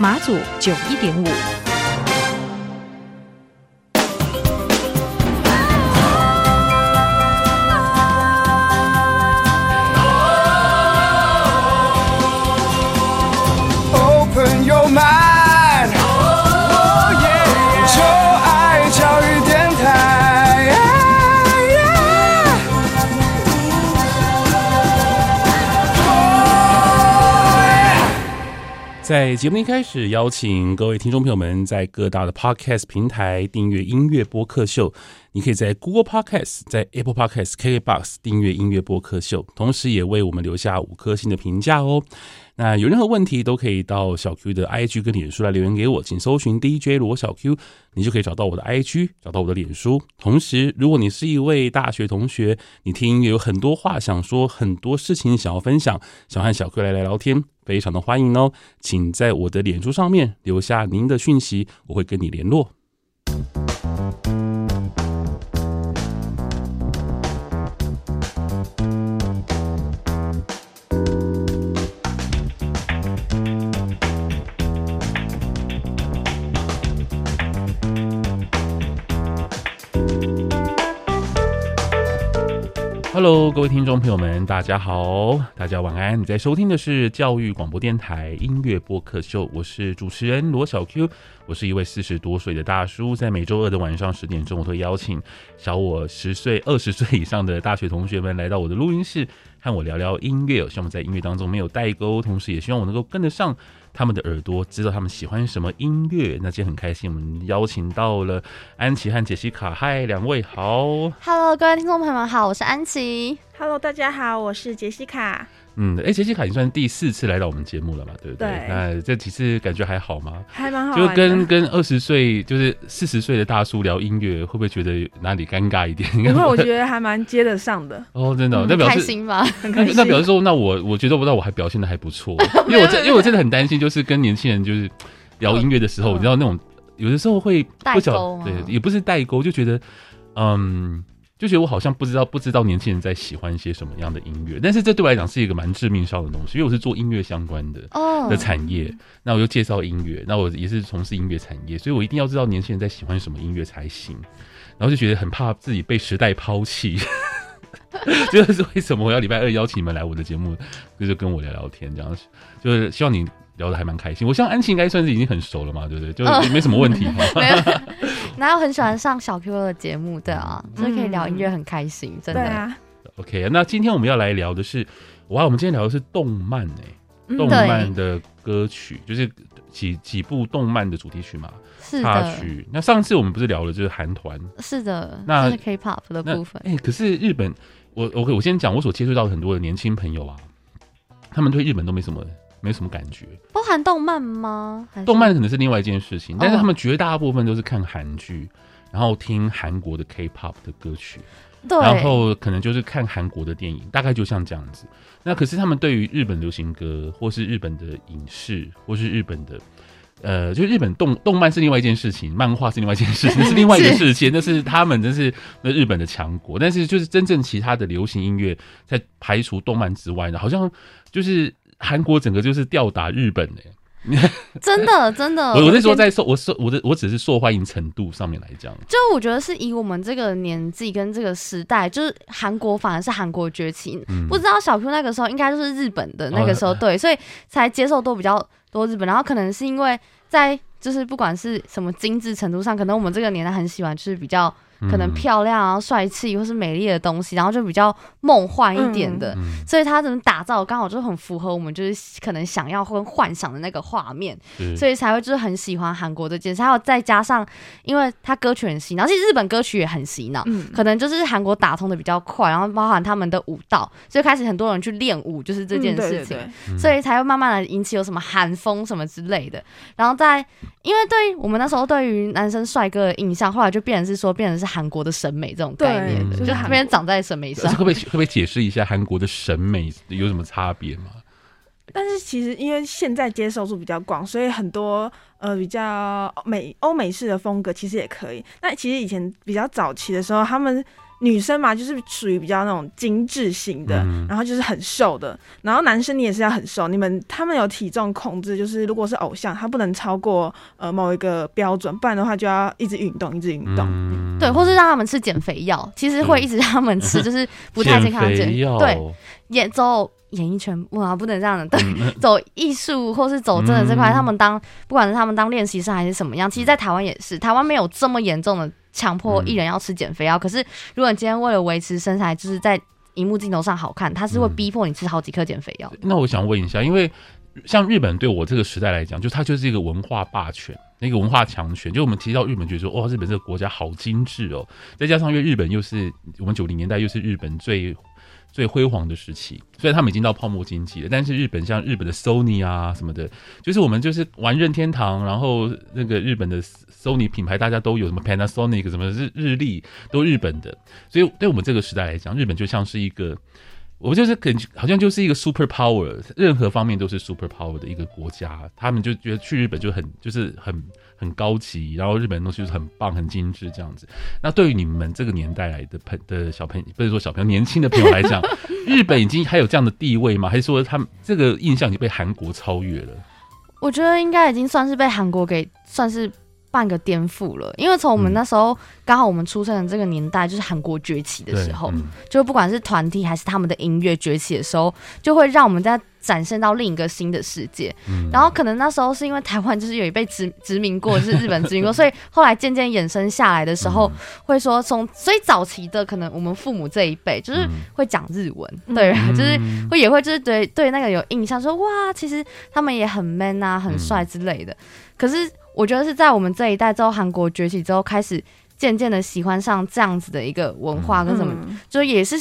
马祖九一点五。在节目一开始，邀请各位听众朋友们在各大的 Podcast 平台订阅音乐播客秀。你可以在 Google Podcast、在 Apple Podcast、KKBox 订阅音乐播客秀，同时也为我们留下五颗星的评价哦。那有任何问题都可以到小 Q 的 IG 跟脸书来留言给我，请搜寻 DJ 罗小 Q，你就可以找到我的 IG，找到我的脸书。同时，如果你是一位大学同学，你听音乐有很多话想说，很多事情想要分享，想和小 Q 来聊聊天，非常的欢迎哦。请在我的脸书上面留下您的讯息，我会跟你联络。Hello，各位听众朋友们，大家好，大家晚安。你在收听的是教育广播电台音乐播客秀，我是主持人罗小 Q，我是一位四十多岁的大叔，在每周二的晚上十点钟，我会邀请小我十岁、二十岁以上的大学同学们来到我的录音室，和我聊聊音乐。希望在音乐当中没有代沟，同时也希望我能够跟得上。他们的耳朵知道他们喜欢什么音乐，那今天很开心，我们邀请到了安琪和杰西卡，嗨，两位好，Hello，各位听众朋友们好，我是安琪，Hello，大家好，我是杰西卡。嗯，哎、欸，洁西卡，你算是第四次来到我们节目了嘛？对不对？对。那这几次感觉还好吗？还蛮好。就跟跟二十岁，就是四十岁的大叔聊音乐，会不会觉得哪里尴尬一点？因为我觉得还蛮接得上的。哦，真的，那表示开心吗？很开心。那表示说，那我我觉得不知道我还表现的还不错，因为我真因为我真的很担心，就是跟年轻人就是聊音乐的时候，你知道那种有的时候会代沟，对，也不是代沟，就觉得嗯。就觉得我好像不知道不知道年轻人在喜欢一些什么样的音乐，但是这对我来讲是一个蛮致命伤的东西，因为我是做音乐相关的的产业，那我就介绍音乐，那我也是从事音乐产业，所以我一定要知道年轻人在喜欢什么音乐才行，然后就觉得很怕自己被时代抛弃，就是为什么我要礼拜二邀请你们来我的节目，就是跟我聊聊天，这样就是希望你。聊得还蛮开心，我像安琪应该算是已经很熟了嘛，对不对？就也没什么问题。没有，然后很喜欢上小 Q 的节目，对啊，所以可以聊音乐，很开心，真的。对啊。OK，那今天我们要来聊的是，哇，我们今天聊的是动漫诶、欸，动漫的歌曲，就是几几部动漫的主题曲嘛，插曲。那上次我们不是聊了就是韩团？是的，那是 K-pop 的部分。哎、欸，可是日本，我我我先讲，我所接触到的很多的年轻朋友啊，他们对日本都没什么。没什么感觉，包含动漫吗？动漫可能是另外一件事情，但是他们绝大部分都是看韩剧，然后听韩国的 K-pop 的歌曲，对，然后可能就是看韩国的电影，大概就像这样子。那可是他们对于日本流行歌，或是日本的影视，或是日本的，呃，就日本动动漫是另外一件事情，漫画是另外一件事情，是另外一个世界，那是他们，那是那日本的强国。但是就是真正其他的流行音乐，在排除动漫之外呢，好像就是。韩国整个就是吊打日本呢、欸，真的真的。我我是说在受我受我的我只是受欢迎程度上面来讲，就我觉得是以我们这个年纪跟这个时代，就是韩国反而是韩国崛起。嗯、不知道小 Q 那个时候应该就是日本的那个时候，对，所以才接受度比较多日本。然后可能是因为在就是不管是什么精致程度上，可能我们这个年代很喜欢就是比较可能漂亮啊、帅气或是美丽的东西，然后就比较梦幻一点的，嗯、所以它怎么打造刚好就很符合我们就是可能想要或幻想的那个画面，所以才会就是很喜欢韩国这件事。还有再加上，因为它歌曲很洗脑，其实日本歌曲也很洗脑，嗯、可能就是韩国打通的比较快，然后包含他们的舞蹈，所以开始很多人去练舞，就是这件事情，嗯、对对。对，所以才会慢慢的引起有什么韩风什么之类的。然后在因为对于我们那时候对于男生帅哥的印象，后来就变成是说变成是韩国的审美这种概念的，就他们长在审美上。可不可以可不可以解释一下韩国的审美有什么差别吗？但是其实因为现在接受度比较广，所以很多呃比较美欧美式的风格其实也可以。那其实以前比较早期的时候，他们。女生嘛，就是属于比较那种精致型的，嗯、然后就是很瘦的。然后男生你也是要很瘦，你们他们有体重控制，就是如果是偶像，他不能超过呃某一个标准，不然的话就要一直运动，一直运动。嗯、对，或是让他们吃减肥药，其实会一直让他们吃，就是不太健康的减肥药。对，演走演艺圈哇，不能这样的。对，嗯、走艺术或是走真的这块，嗯、他们当不管是他们当练习生还是什么样，其实，在台湾也是，台湾没有这么严重的。强迫艺人要吃减肥药，嗯、可是如果你今天为了维持身材，就是在荧幕镜头上好看，他是会逼迫你吃好几颗减肥药。那我想问一下，因为像日本对我这个时代来讲，就它就是一个文化霸权，那个文化强权。就我们提到日本，觉得说哇，日本这个国家好精致哦。再加上因为日本又是我们九零年代又是日本最。最辉煌的时期，虽然他们已经到泡沫经济了，但是日本像日本的 Sony 啊什么的，就是我们就是玩任天堂，然后那个日本的 Sony 品牌大家都有，什么 Panasonic 什么日日立都日本的，所以对我们这个时代来讲，日本就像是一个。我就是感觉好像就是一个 super power，任何方面都是 super power 的一个国家。他们就觉得去日本就很就是很很高级，然后日本的东西就是很棒、很精致这样子。那对于你们这个年代来的朋的小朋友，不是说小朋友，年轻的朋友来讲，日本已经还有这样的地位吗？还是说他们这个印象已经被韩国超越了？我觉得应该已经算是被韩国给算是。半个颠覆了，因为从我们那时候刚、嗯、好我们出生的这个年代，就是韩国崛起的时候，嗯、就不管是团体还是他们的音乐崛起的时候，就会让我们在展现到另一个新的世界。嗯、然后可能那时候是因为台湾就是有一被殖 殖民过，就是日本殖民过，所以后来渐渐衍生下来的时候，嗯、会说从所以早期的可能我们父母这一辈就是会讲日文，嗯、对，就是会也会就是对对那个有印象说，说哇，其实他们也很 man 啊，很帅之类的。嗯、可是。我觉得是在我们这一代之后，韩国崛起之后，开始渐渐的喜欢上这样子的一个文化跟什么，嗯、就也是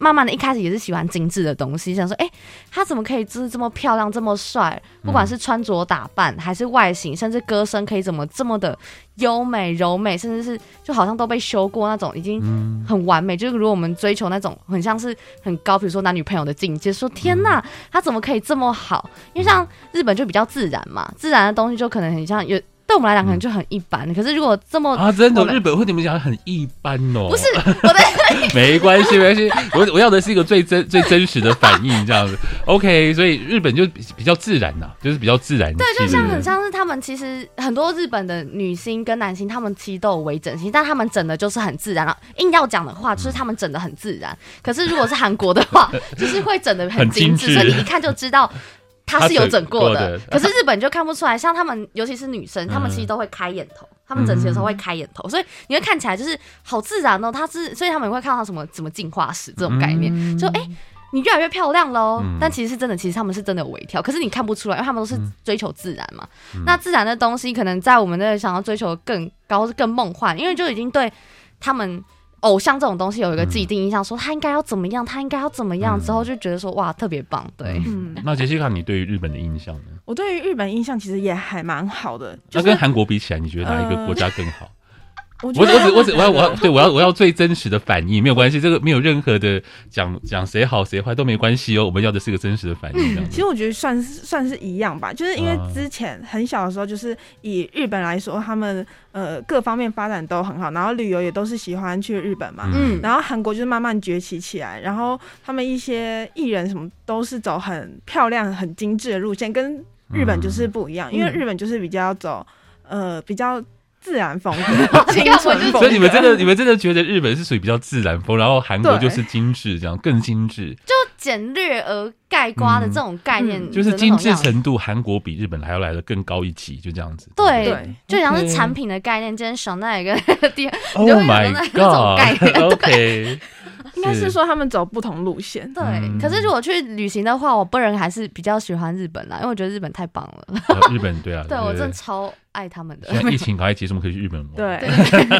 慢慢的一开始也是喜欢精致的东西，想说，哎、欸，他怎么可以就是这么漂亮，这么帅？不管是穿着打扮，还是外形，甚至歌声，可以怎么这么的优美柔美，甚至是就好像都被修过那种，已经很完美。就是如果我们追求那种很像是很高，比如说男女朋友的境界，说天呐，他怎么可以这么好？因为像日本就比较自然嘛，自然的东西就可能很像有。对我们来讲可能就很一般，嗯、可是如果这么啊，真的日本会你们讲很一般哦？不是，我的 没关系没关系，我我要的是一个最真最真实的反应这样子。OK，所以日本就比比较自然呐、啊，就是比较自然。对，就像很像是他们其实很多日本的女星跟男星，他们其实都有微整形，但他们整的就是很自然了。硬要讲的话，就是他们整的很自然。可是如果是韩国的话，就是会整的很精致，所以你一看就知道。他是有整过的，可是 日本就看不出来。像他们，尤其是女生，他们其实都会开眼头。他们整齐的时候会开眼头，所以你会看起来就是好自然哦。他是，所以他们也会看到什么什么进化史这种概念，就哎，你越来越漂亮喽。但其实是真的，其实他们是真的有微调，可是你看不出来，因为他们都是追求自然嘛。那自然的东西，可能在我们那想要追求更高、更梦幻，因为就已经对他们。偶像这种东西有一个自己定印象，说他应该要怎么样，他应该要怎么样，之后就觉得说哇特别棒，对。嗯，那杰西卡，你对于日本的印象呢？我对于日本印象其实也还蛮好的。那跟韩国比起来，你觉得哪一个 国家更好？我我只我只我要我要对我要我要最真实的反应，没有关系，这个没有任何的讲讲谁好谁坏都没关系哦。我们要的是个真实的反应。其实我觉得算是算是一样吧，就是因为之前很小的时候，就是以日本来说，他们呃各方面发展都很好，然后旅游也都是喜欢去日本嘛。嗯。然后韩国就是慢慢崛起起来，然后他们一些艺人什么都是走很漂亮、很精致的路线，跟日本就是不一样，因为日本就是比较走呃比较。自然风格，清纯风。所以你们真的，你们真的觉得日本是属于比较自然风，然后韩国就是精致，这样更精致。就简略而概括的这种概念，嗯，就是精致程度，韩国比日本还要来的更高一级，就这样子。对，對就像是产品的概念，今天香奈儿跟 第二，Oh my God，OK。应该是说他们走不同路线，对。可是如果去旅行的话，我本人还是比较喜欢日本啦，因为我觉得日本太棒了。日本对啊，对我真的超爱他们的。现在疫情赶快结束，我们可以去日本玩。对，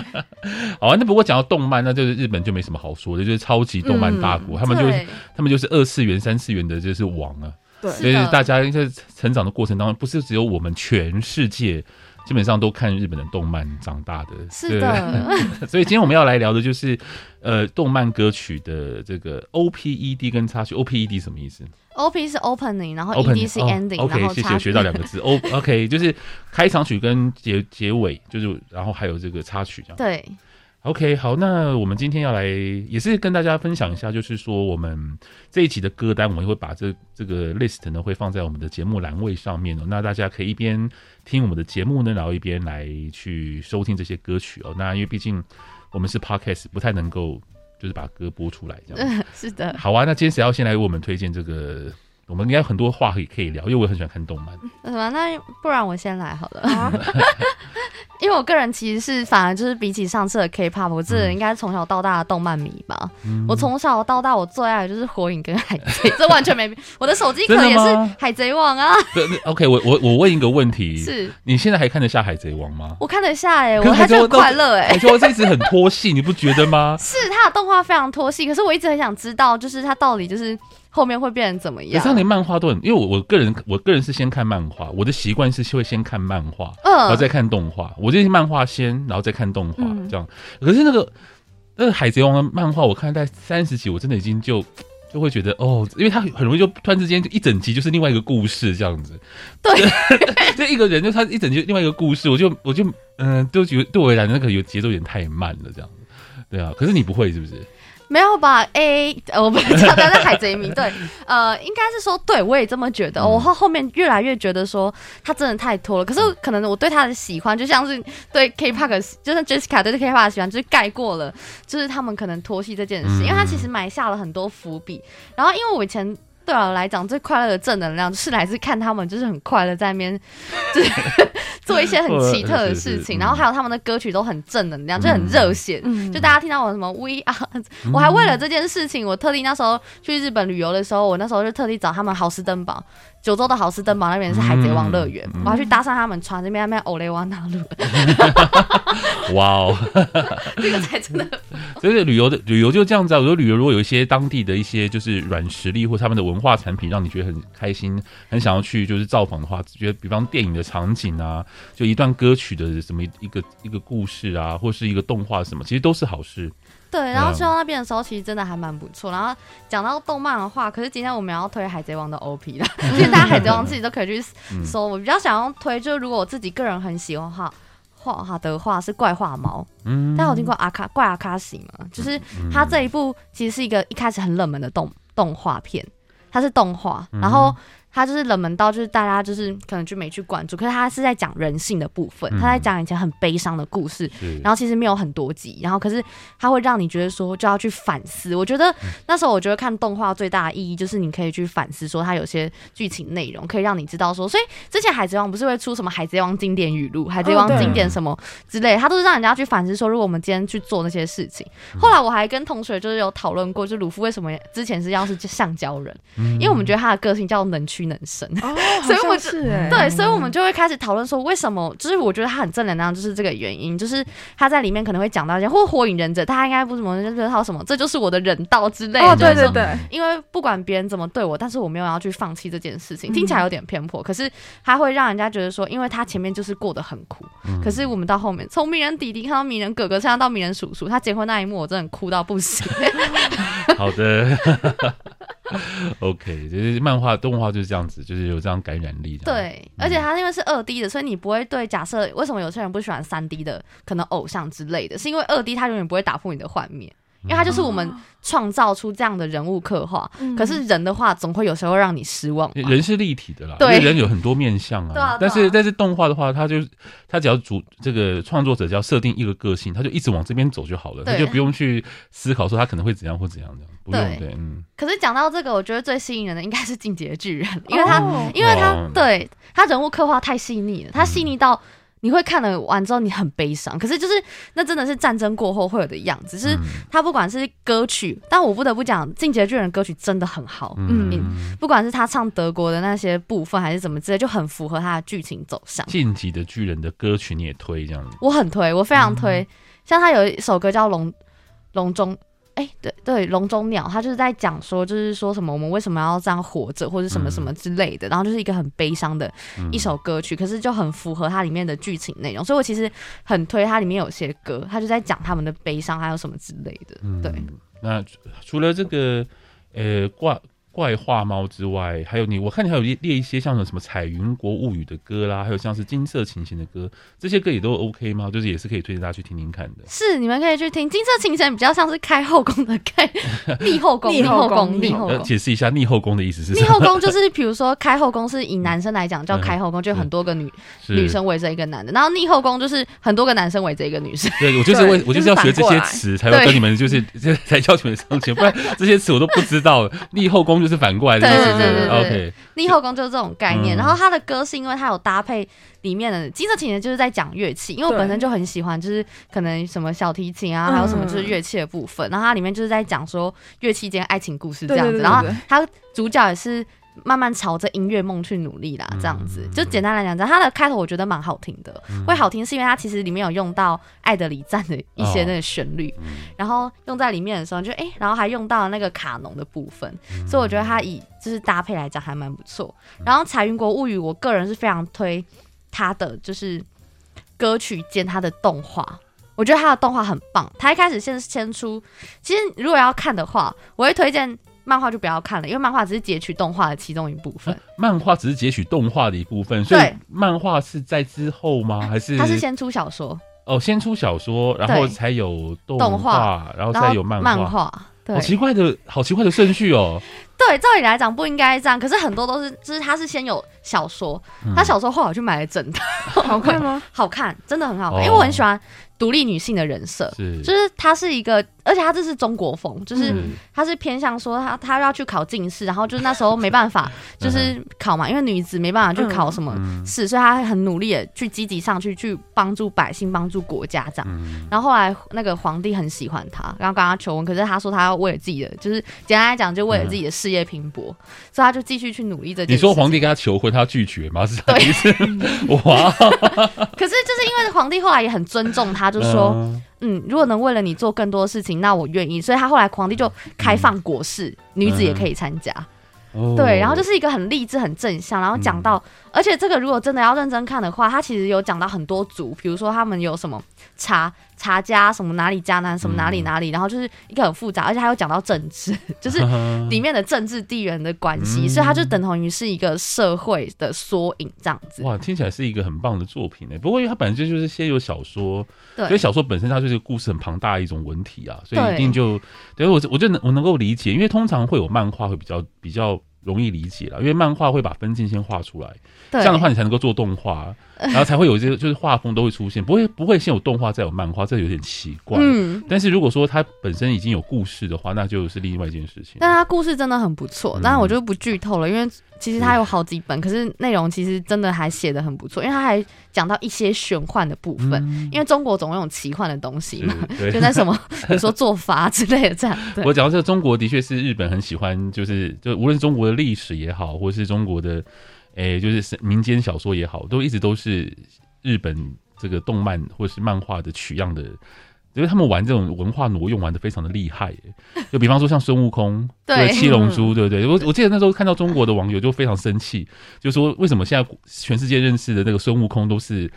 好啊。那不过讲到动漫，那就是日本就没什么好说的，就是超级动漫大国，他们就是他们就是二次元、三次元的就是王啊。对，所以大家在成长的过程当中，不是只有我们，全世界。基本上都看日本的动漫长大的，是的。所以今天我们要来聊的就是，呃，动漫歌曲的这个 O P E D 跟插曲。O P E D 什么意思？O P 是 opening，然后 E D 是 ending。OK，谢谢，学到两个字。O OK 就是开场曲跟结结尾，就是然后还有这个插曲这样。对。OK，好，那我们今天要来也是跟大家分享一下，就是说我们这一期的歌单，我们会把这这个 list 呢会放在我们的节目栏位上面哦。那大家可以一边听我们的节目呢，然后一边来去收听这些歌曲哦。那因为毕竟我们是 podcast，不太能够就是把歌播出来这样。嗯，是的。好啊，那今天谁要先来为我们推荐这个？我们应该有很多话可以可以聊，因为我很喜欢看动漫。什么？那不然我先来好了。因为我个人其实是反而就是比起上次的 K-pop，我这人应该是从小到大的动漫迷吧。嗯、我从小到大我最爱的就是火影跟海贼，这完全没变。我的手机壳也是海贼王啊。对，OK，我我我问一个问题：是你现在还看得下海贼王吗？我看得下哎、欸，我还是很快乐哎、欸。海贼王这一直很拖戏，你不觉得吗？是他的动画非常拖戏，可是我一直很想知道，就是他到底就是。后面会变成怎么样？可是你漫画都很，因为我我个人我个人是先看漫画，我的习惯是会先看漫画，嗯，然后再看动画。我这些漫画先，然后再看动画，嗯、这样。可是那个那个海贼王的漫画，我看在三十集，我真的已经就就会觉得哦，因为他很容易就突然之间就一整集就是另外一个故事这样子。对，就一个人就他一整集另外一个故事，我就我就嗯、呃，就觉得对我来讲那个有节奏有点太慢了这样子。对啊，可是你不会是不是？没有吧？A，我不知道，但是海贼迷，对，呃，应该是说，对我也这么觉得。嗯、我后后面越来越觉得说，他真的太拖了。可是可能我对他的喜欢，就像是对 K-pop，就像 Jessica 对 K-pop 的喜欢，就是盖过了，就是他们可能拖戏这件事，因为他其实埋下了很多伏笔。然后，因为我以前。对我来讲，最快乐的正能量是来自看他们，就是很快乐在那边，就是做一些很奇特的事情。然后还有他们的歌曲都很正能量，就很热血。就大家听到我什么 We Are，我还为了这件事情，我特地那时候去日本旅游的时候，我那时候就特地找他们豪斯登堡。九州的好事登堡那边是海贼王乐园，我要去搭上他们船，那边那边欧雷瓦纳路。哇哦，这个才真的。所以旅游的旅游就这样子啊。我说旅游如果有一些当地的一些就是软实力或他们的文化产品，让你觉得很开心，很想要去就是造访的话，觉得比方电影的场景啊，就一段歌曲的什么一个一个故事啊，或是一个动画什么，其实都是好事。对，然后去到那边的时候，其实真的还蛮不错。然后讲到动漫的话，可是今天我们要推《海贼王》的 OP 了。其实大家《海贼王》自己都可以去搜。我比较想要推，就是如果我自己个人很喜欢画画画的话，是《怪画猫》。嗯，大家有听过阿卡怪阿卡西吗？就是它这一部其实是一个一开始很冷门的动动画片，它是动画，然后。他就是冷门到，就是大家就是可能就没去关注，可是他是在讲人性的部分，他在讲以前很悲伤的故事，然后其实没有很多集，然后可是他会让你觉得说就要去反思。我觉得那时候我觉得看动画最大的意义就是你可以去反思，说它有些剧情内容可以让你知道说，所以之前海贼王不是会出什么海贼王经典语录、海贼王经典什么之类，他都是让人家去反思说，如果我们今天去做那些事情。后来我还跟同学就是有讨论过，就鲁夫为什么之前是要是橡胶人，因为我们觉得他的个性叫能屈能伸，哦、所以我们就对，所以我们就会开始讨论说，为什么？就是我觉得他很正能量，就是这个原因，就是他在里面可能会讲到一些，或火影忍者，他应该不怎么觉得他什么，这就是我的人道之类的。哦，对对对，因为不管别人怎么对我，但是我没有要去放弃这件事情，听起来有点偏颇，可是他会让人家觉得说，因为他前面就是过得很苦，可是我们到后面从鸣人弟弟看到鸣人哥哥，现在到鸣人叔叔，他结婚那一幕，我真的哭到不行。好的。OK，就是漫画、动画就是这样子，就是有这样感染力的。对，嗯、而且它因为是二 D 的，所以你不会对假设为什么有些人不喜欢三 D 的可能偶像之类的，是因为二 D 它永远不会打破你的幻灭，因为它就是我们创造出这样的人物刻画。嗯、可是人的话，总会有时候让你失望。人是立体的啦，对，因为人有很多面相啊。对啊。但是但是动画的话，他就他只要主这个创作者只要设定一个个性，他就一直往这边走就好了，他就不用去思考说他可能会怎样或怎样的，不用对，对，嗯。可是讲到这个，我觉得最吸引人的应该是《进击的巨人》，因为他、哦、因为他、哦、对他人物刻画太细腻了，他细腻到。你会看了完之后你很悲伤，可是就是那真的是战争过后会有的样子。是他不管是歌曲，嗯、但我不得不讲，《进击的巨人》歌曲真的很好。嗯，嗯，不管是他唱德国的那些部分，还是怎么之类，就很符合他的剧情走向。《进击的巨人》的歌曲你也推这样子？我很推，我非常推。嗯、像他有一首歌叫《龙龙中》。哎、欸，对对，笼中鸟，他就是在讲说，就是说什么我们为什么要这样活着，或者什么什么之类的，嗯、然后就是一个很悲伤的一首歌曲，嗯、可是就很符合它里面的剧情内容，所以我其实很推它里面有些歌，他就在讲他们的悲伤，还有什么之类的。嗯、对，那除了这个，呃，挂。怪画猫之外，还有你，我看你还有列列一些像什么《彩云国物语》的歌啦，还有像是金色琴弦的歌，这些歌也都 OK 吗？就是也是可以推荐大家去听听看的。是，你们可以去听金色琴弦，比较像是开后宫的开 逆后宫，逆后宫，逆后宫。解释一下逆后宫的意思是什么？逆后宫就是比如说开后宫是以男生来讲叫 开后宫，就很多个女女生围着一个男的，然后逆后宫就是很多个男生围着一个女生。对，我就是为我就是要学这些词，才会跟你们就是 才邀请你们上节目，不然这些词我都不知道。逆后宫。就是反过来的，对对对对对。OK，逆后宫就是这种概念。然后他的歌是因为他有搭配里面的金色情人，就是在讲乐器。因为我本身就很喜欢，就是可能什么小提琴啊，还有什么就是乐器的部分。然后它里面就是在讲说乐器间爱情故事这样子。然后他主角也是。慢慢朝着音乐梦去努力啦，这样子就简单来讲，这它的开头我觉得蛮好听的。会好听是因为它其实里面有用到《爱的礼赞》的一些那个旋律，然后用在里面的时候就哎，然后还用到了那个卡农的部分，所以我觉得它以就是搭配来讲还蛮不错。然后《彩云国物语》，我个人是非常推它的就是歌曲兼它的动画，我觉得它的动画很棒。它一开始先先出，其实如果要看的话，我会推荐。漫画就不要看了，因为漫画只是截取动画的其中一部分。漫画只是截取动画的一部分，所以漫画是在之后吗？还是？它是先出小说哦，先出小说，然后才有动画，然后再有漫画。漫画，对，好奇怪的，好奇怪的顺序哦。对，照理来讲不应该这样，可是很多都是，就是他是先有小说，他小说后来我去买了整套，好看吗？好看，真的很好看，因为我很喜欢。独立女性的人设，是就是 她是一个，而且她这是中国风，就是她是偏向说她她要去考进士，然后就是那时候没办法，就是考嘛，因为女子没办法去考什么试，所以她很努力的去积极上去去帮助百姓，帮助国家这样。然后后来那个皇帝很喜欢她，然后跟她求婚，可是她说她要为了自己的，就是简单来讲，就为了自己的事业拼搏，所以他就继续去努力这件事。你说皇帝跟他求婚，他拒绝吗？是这意思？哇！可是就是因为皇帝后来也很尊重他。就说，嗯，如果能为了你做更多事情，那我愿意。所以他后来皇帝就开放国事，嗯、女子也可以参加。嗯、对，然后就是一个很励志、很正向。然后讲到，嗯、而且这个如果真的要认真看的话，它其实有讲到很多族，比如说他们有什么茶。茶家什么哪里家呢？什么哪里哪里？然后就是一个很复杂，而且还有讲到政治，就是 里面的政治地缘的关系，所以它就等同于是一个社会的缩影这样子。哇，听起来是一个很棒的作品呢。不过因为它本身就是先有小说，所以小说本身它就是故事很庞大的一种文体啊，所以一定就对我我就能我能够理解，因为通常会有漫画会比较比较容易理解了，因为漫画会把分镜先画出来。这样的话，你才能够做动画，然后才会有这个，就是画风都会出现，不会不会先有动画再有漫画，这有点奇怪。嗯，但是如果说它本身已经有故事的话，那就是另外一件事情。但它故事真的很不错，当然我就不剧透了，因为其实它有好几本，可是内容其实真的还写的很不错，因为它还讲到一些玄幻的部分，因为中国总有奇幻的东西嘛，就那什么，比如说做法之类的这样。我讲到这个，中国的确是日本很喜欢，就是就无论中国的历史也好，或是中国的。诶、欸，就是民间小说也好，都一直都是日本这个动漫或者是漫画的取样的，因为他们玩这种文化挪用玩的非常的厉害。就比方说像孙悟空，对七龙珠，对不对？我我记得那时候看到中国的网友就非常生气，就说为什么现在全世界认识的那个孙悟空都是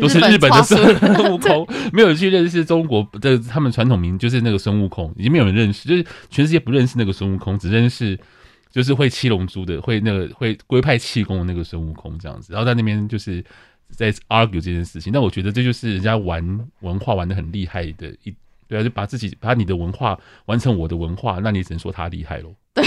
都是日本的孙悟 空，没有去认识中国的他们传统名就是那个孙悟空，已经没有人认识，就是全世界不认识那个孙悟空，只认识。就是会七龙珠的，会那个会龟派气功的那个孙悟空这样子，然后在那边就是在 argue 这件事情。但我觉得这就是人家玩文化玩的很厉害的一对啊，就把自己把你的文化完成我的文化，那你只能说他厉害喽。对，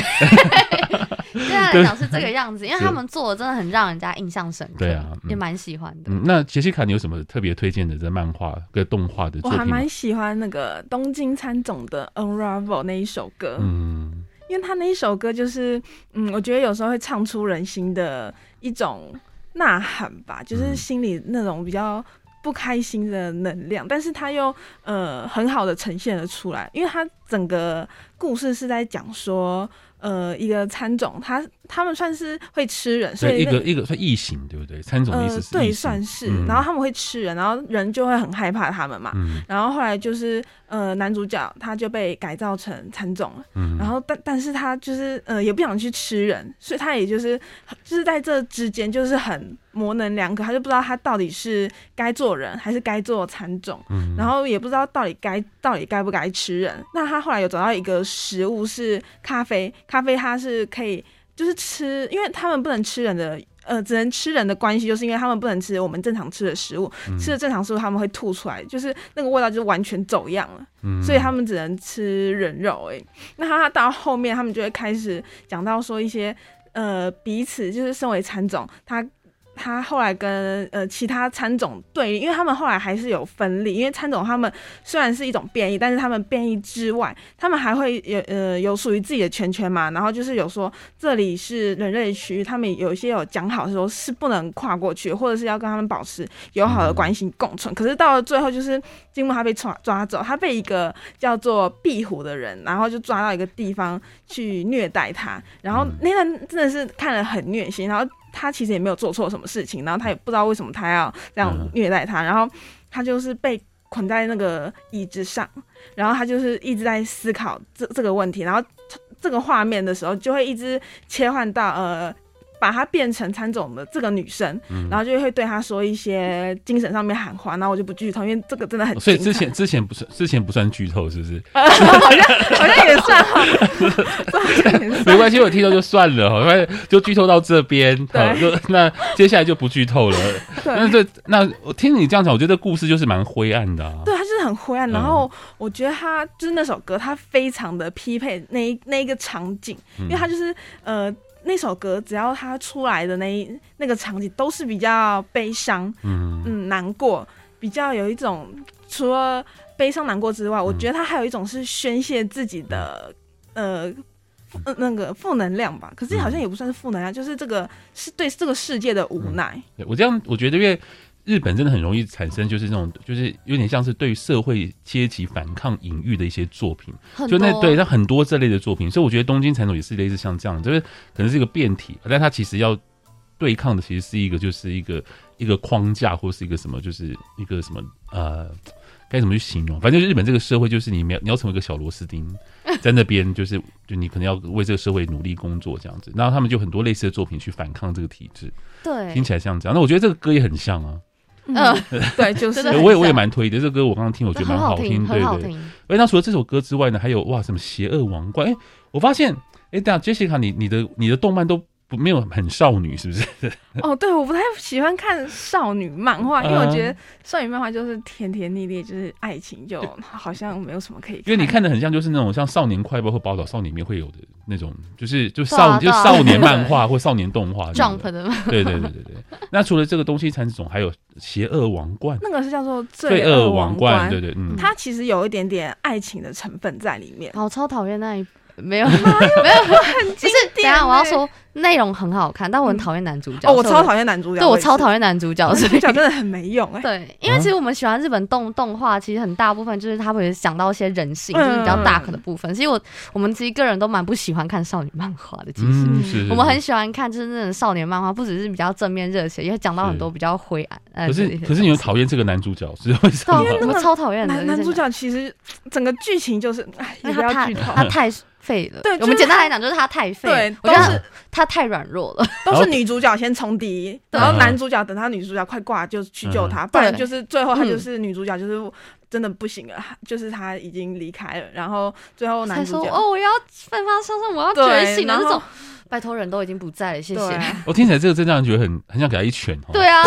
对啊，来讲是这个样子，因为他们做的真的很让人家印象深刻，对啊，也蛮喜欢的。嗯，那杰西卡，你有什么特别推荐的这漫画跟动画的作品？我还蛮喜欢那个东京参总的 Unravel 那一首歌，嗯，因为他那一首歌就是，嗯，我觉得有时候会唱出人心的一种呐喊吧，就是心里那种比较。不开心的能量，但是他又呃很好的呈现了出来，因为他整个故事是在讲说。呃，一个餐种，他他们算是会吃人，所以、一个一个算异形，对不对？喰种的意思是、呃、对，算是、嗯。然后他们会吃人，然后人就会很害怕他们嘛。嗯、然后后来就是呃，男主角他就被改造成喰种了。嗯、然后但但是他就是呃，也不想去吃人，所以他也就是就是在这之间就是很模棱两可，他就不知道他到底是该做人还是该做喰种。嗯、然后也不知道到底该到底该不该吃人。那他后来有找到一个食物是咖啡。咖啡它是可以，就是吃，因为他们不能吃人的，呃，只能吃人的关系，就是因为他们不能吃我们正常吃的食物，嗯、吃了正常食物他们会吐出来，就是那个味道就完全走样了，嗯、所以他们只能吃人肉。哎，那他到后面他们就会开始讲到说一些，呃，彼此就是身为蚕种，他。他后来跟呃其他喰种对，因为他们后来还是有分立，因为喰种他们虽然是一种变异，但是他们变异之外，他们还会有呃有属于自己的圈圈嘛，然后就是有说这里是人类区域，他们有一些有讲好说是不能跨过去，或者是要跟他们保持友好的关系共存。可是到了最后，就是金木他被抓抓走，他被一个叫做壁虎的人，然后就抓到一个地方去虐待他，然后那段真的是看了很虐心，然后。他其实也没有做错什么事情，然后他也不知道为什么他要这样虐待他，然后他就是被捆在那个椅子上，然后他就是一直在思考这这个问题，然后这个画面的时候就会一直切换到呃。把她变成参总的这个女生，嗯，然后就会对她说一些精神上面喊话，然后我就不剧透，因为这个真的很。所以之前之前不算之前不算剧透，是不是？好 像好像也算 哈。没关系，我听到就算了，好，就剧透到这边，好，就那接下来就不剧透了。那这那我听你这样讲，我觉得故事就是蛮灰暗的，啊。对，它就是很灰暗。然后我觉得他就是那首歌，他非常的匹配那一那一个场景，因为他就是呃。那首歌只要他出来的那一那个场景都是比较悲伤，嗯嗯，难过，比较有一种除了悲伤难过之外，嗯，我觉得他还有一种是宣泄自己的呃呃那个负能量吧。可是好像也不算是负能量，就是这个是对这个世界的无奈。嗯，我这样我觉得因为。日本真的很容易产生，就是那种，就是有点像是对社会阶级反抗隐喻的一些作品，就那对，那很多这类的作品，所以我觉得东京喰种也是类似像这样，就是可能是一个变体，但它其实要对抗的其实是一个，就是一个一个框架或是一个什么，就是一个什么呃，该怎么去形容？反正日本这个社会就是你要你要成为一个小螺丝钉，在那边就是就你可能要为这个社会努力工作这样子，然后他们就很多类似的作品去反抗这个体制，对，听起来像这样。那我觉得这个歌也很像啊。嗯，对，就是我也我也蛮推的。这个歌我刚刚听，我觉得蛮好听，对对对。哎，那除了这首歌之外呢，还有哇，什么邪恶王冠？哎，我发现，哎，等下洁西卡，你你的你的动漫都。不没有很少女是不是？哦，对，我不太喜欢看少女漫画，因为我觉得少女漫画就是甜甜蜜蜜，就是爱情，就好像没有什么可以。因为你看的很像就是那种像少年快报或宝岛少年里面会有的那种，就是就少就少年漫画 或少年动画。Jump 的吗？对对对对对。那除了这个东西喰种，还有邪恶王冠，那个是叫做罪恶王冠。对对，嗯，它其实有一点点爱情的成分在里面。好，超讨厌那一。没有，没有，很不是。等下我要说内容很好看，但我很讨厌男主角。哦，我超讨厌男主角。对，我超讨厌男主角，男主角真的很没用。对，因为其实我们喜欢日本动动画，其实很大部分就是他会想到一些人性，就是比较 dark 的部分。其实我我们其实个人都蛮不喜欢看少女漫画的。其实我们很喜欢看就是那种少年漫画，不只是比较正面热血，也会讲到很多比较灰暗。可是可是你又讨厌这个男主角，是为什么？我们超讨厌男男主角。其实整个剧情就是，哎，你不要剧透，他太。废了，对，我们简单来讲就是他太废，对，我觉得他太软弱了，都是女主角先冲敌，然后男主角等他女主角快挂就去救他，不然就是最后他就是女主角就是真的不行了，就是他已经离开了，然后最后男主角哦，我要奋发向上，我要觉醒了那种，拜托人都已经不在了，谢谢。我听起来这个真让人觉得很很想给他一拳哦。对啊，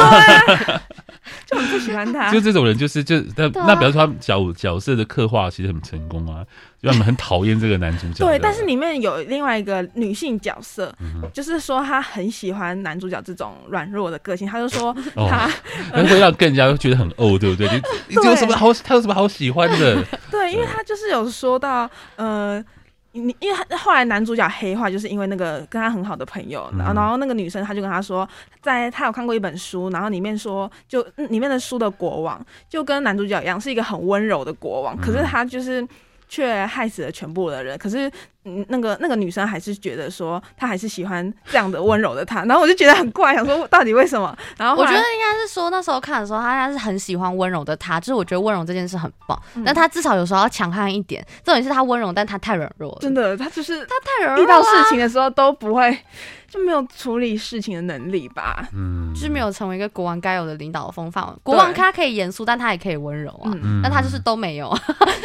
就很不喜欢他。就这种人，就是就那那表示他角角色的刻画其实很成功啊，就他们很讨厌这个男主角。对，但是里面有另外一个女性角色，就是说她很喜欢男主角这种软弱的个性，她就说 他会让更加觉得很哦，对不对？你有什么好？他有什么好喜欢的？对，因为他就是有说到呃。你因为他后来男主角黑化，就是因为那个跟他很好的朋友，然后然后那个女生她就跟他说，在他有看过一本书，然后里面说就里面的书的国王就跟男主角一样，是一个很温柔的国王，可是他就是。却害死了全部的人，可是嗯，那个那个女生还是觉得说，她还是喜欢这样的温柔的他，然后我就觉得很怪，想说到底为什么？然后，后我觉得应该是说那时候看的时候，他应该是很喜欢温柔的他，就是我觉得温柔这件事很棒，嗯、但他至少有时候要强悍一点。重点是他温柔，但他太软弱了。真的，他就是他太软弱，遇到事情的时候都不会。就没有处理事情的能力吧，嗯，就是没有成为一个国王该有的领导的风范。国王他可以严肃，但他也可以温柔啊，嗯、但他就是都没有，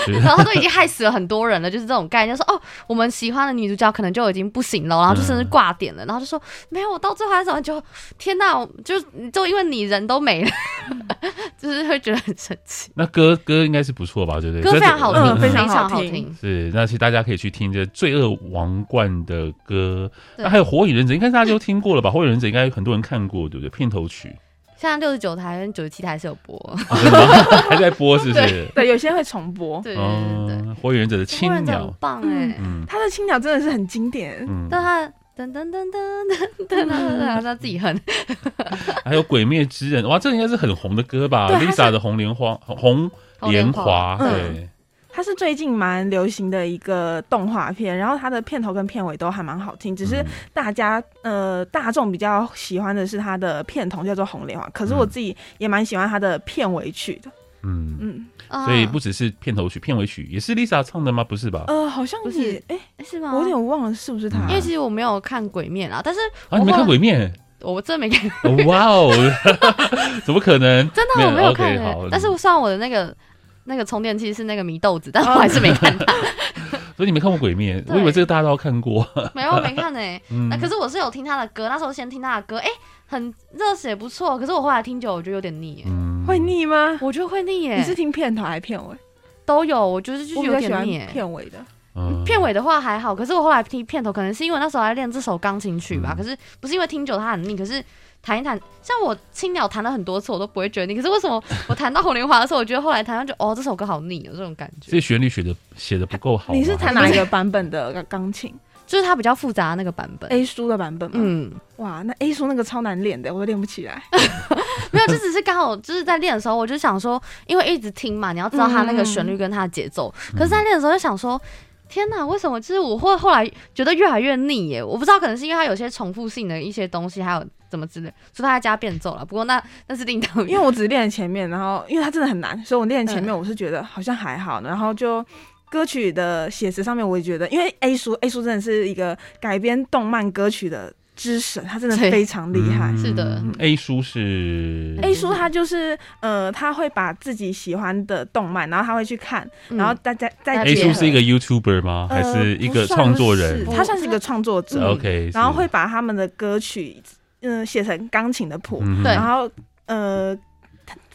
是 然后他都已经害死了很多人了，就是这种概念，说哦，我们喜欢的女主角可能就已经不行了，然后就甚至挂点了，然后就说没有，我到最后还怎么就天哪，就就因为你人都没了，就是会觉得很生气。那歌歌应该是不错吧？对不对？歌非常好听，嗯、非常好听。是，那其实大家可以去听这《罪恶王冠》的歌，那还有《火影忍者》。应该大家都听过了吧？《火影忍者》应该很多人看过，对不对？片头曲，现在六十九台跟九十七台是有播，还在播，是不是？对，对，有些会重播。对对对，《火影忍者》的青鸟很棒哎，他的青鸟真的是很经典。嗯，但他噔噔噔噔噔噔噔，他自己哼。还有《鬼灭之刃》，哇，这应该是很红的歌吧？Lisa 的《红莲花》红莲华，对。它是最近蛮流行的一个动画片，然后它的片头跟片尾都还蛮好听，只是大家呃大众比较喜欢的是它的片头叫做《红莲花》，可是我自己也蛮喜欢它的片尾曲的。嗯嗯，嗯所以不只是片头曲，片尾曲也是 Lisa 唱的吗？不是吧？呃，好像是，哎、欸，是吗？我有点忘了是不是他？因为其实我没有看《鬼面》啊，但是啊，你没看《鬼面》？我真的没看。哇哦，怎么可能？真的我没有看、欸。Okay, 但是我算我的那个。那个充电器是那个祢豆子，但我还是没看到。所以你没看过《鬼灭》？我以为这个大家都要看过。没有，没看呢。那可是我是有听他的歌，那时候先听他的歌，哎，很热血，不错。可是我后来听久，我觉得有点腻。嗯，会腻吗？我觉得会腻耶。你是听片头还是片尾？都有，我觉得就是有点腻。片尾的，片尾的话还好。可是我后来听片头，可能是因为那时候在练这首钢琴曲吧。可是不是因为听久它很腻，可是。弹一弹，像我青鸟弹了很多次，我都不会觉得腻。可是为什么我弹到红莲华的时候，我觉得后来弹上就哦，这首歌好腻，有这种感觉。这旋律写的写的不够好。你是弹哪一个版本的钢琴？就是它比较复杂的那个版本，A 书的版本。嗯，哇，那 A 书那个超难练的，我都练不起来。没有，这只是刚好就是在练的时候，我就想说，因为一直听嘛，你要知道它那个旋律跟它的节奏。嗯、可是，在练的时候就想说。天呐，为什么？就是我会后来觉得越来越腻耶，我不知道，可能是因为它有些重复性的一些东西，还有怎么之类，所以他在加变奏了。不过那那是另当，因为我只练了前面，然后因为他真的很难，所以我练前面我是觉得好像还好，然后就歌曲的写词上面我也觉得，因为 A 叔 A 叔真的是一个改编动漫歌曲的。之神，他真的非常厉害。是的，A 叔是 A 叔，他就是呃，他会把自己喜欢的动漫，然后他会去看，然后大家在 A 叔是一个 YouTuber 吗？还是一个创作人？他算是一个创作者。OK，然后会把他们的歌曲嗯写成钢琴的谱，然后呃。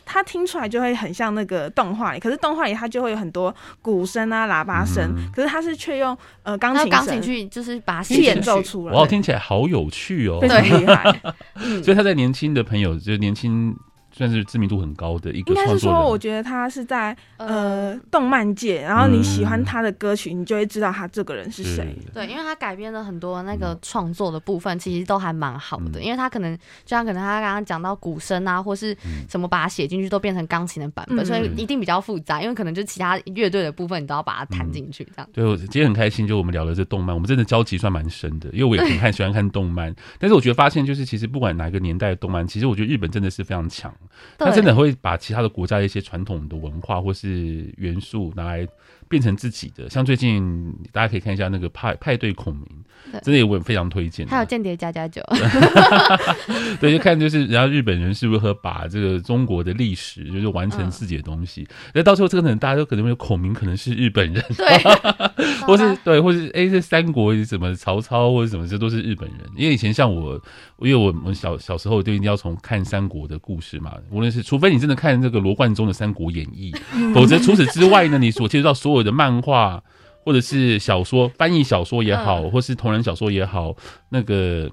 他听出来就会很像那个动画里，可是动画里他就会有很多鼓声啊、喇叭声，嗯、可是他是却用呃钢琴钢琴去就是把它演奏出来。哇，听起来好有趣哦，非常厉害。所以他在年轻的朋友，就是年轻。算是知名度很高的一个创作人。应该是说，我觉得他是在呃动漫界，然后你喜欢他的歌曲，你就会知道他这个人是谁。对，因为他改编了很多那个创作的部分，其实都还蛮好的。因为他可能就像可能他刚刚讲到鼓声啊，或是什么把它写进去，都变成钢琴的版本，所以一定比较复杂。因为可能就其他乐队的部分，你都要把它弹进去，这样。对，我今天很开心，就我们聊了这动漫，我们真的交集算蛮深的，因为我也很看喜欢看动漫。但是我觉得发现，就是其实不管哪个年代的动漫，其实我觉得日本真的是非常强。他真的会把其他的国家的一些传统的文化或是元素拿来变成自己的。像最近大家可以看一下那个派派对孔明。真的也我非常推荐，还有间谍加加酒，对，就看就是人家日本人是如何把这个中国的历史就是完成自己的东西。那、嗯、到时候这个可能大家都可能会有孔明可能是日本人，对，或是对，或是哎，这三国什么曹操或者什么这都是日本人。因为以前像我，因为我我小小时候就一定要从看三国的故事嘛，无论是除非你真的看这个罗贯中的《三国演义》，否则除此之外呢，你所接触到所有的漫画。或者是小说翻译小说也好，或是同人小说也好，那个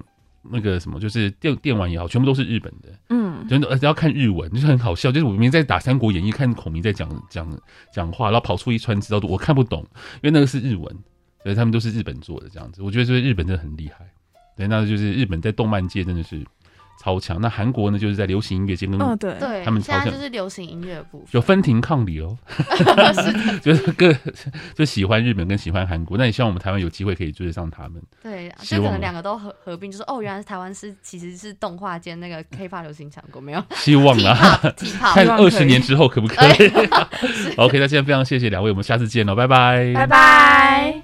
那个什么，就是电电玩也好，全部都是日本的。嗯，真的，而且要看日文，就是很好笑。就是我明明在打《三国演义》，看孔明在讲讲讲话，然后跑出一串字，我看不懂，因为那个是日文，所以他们都是日本做的这样子。我觉得这个日本真的很厉害。对，那就是日本在动漫界真的是。超强，那韩国呢？就是在流行音乐界跟嗯，对。对，他们超强。就是流行音乐部分，有分庭抗礼哦，就是更就喜欢日本跟喜欢韩国，那你希望我们台湾有机会可以追得上他们？对，就可能两个都合合并，就是哦，原来是台湾是其实是动画间那个 K pop 流行强国，没有？希望啊，看二十年之后可不可以？OK，那现在非常谢谢两位，我们下次见喽，拜拜，拜拜。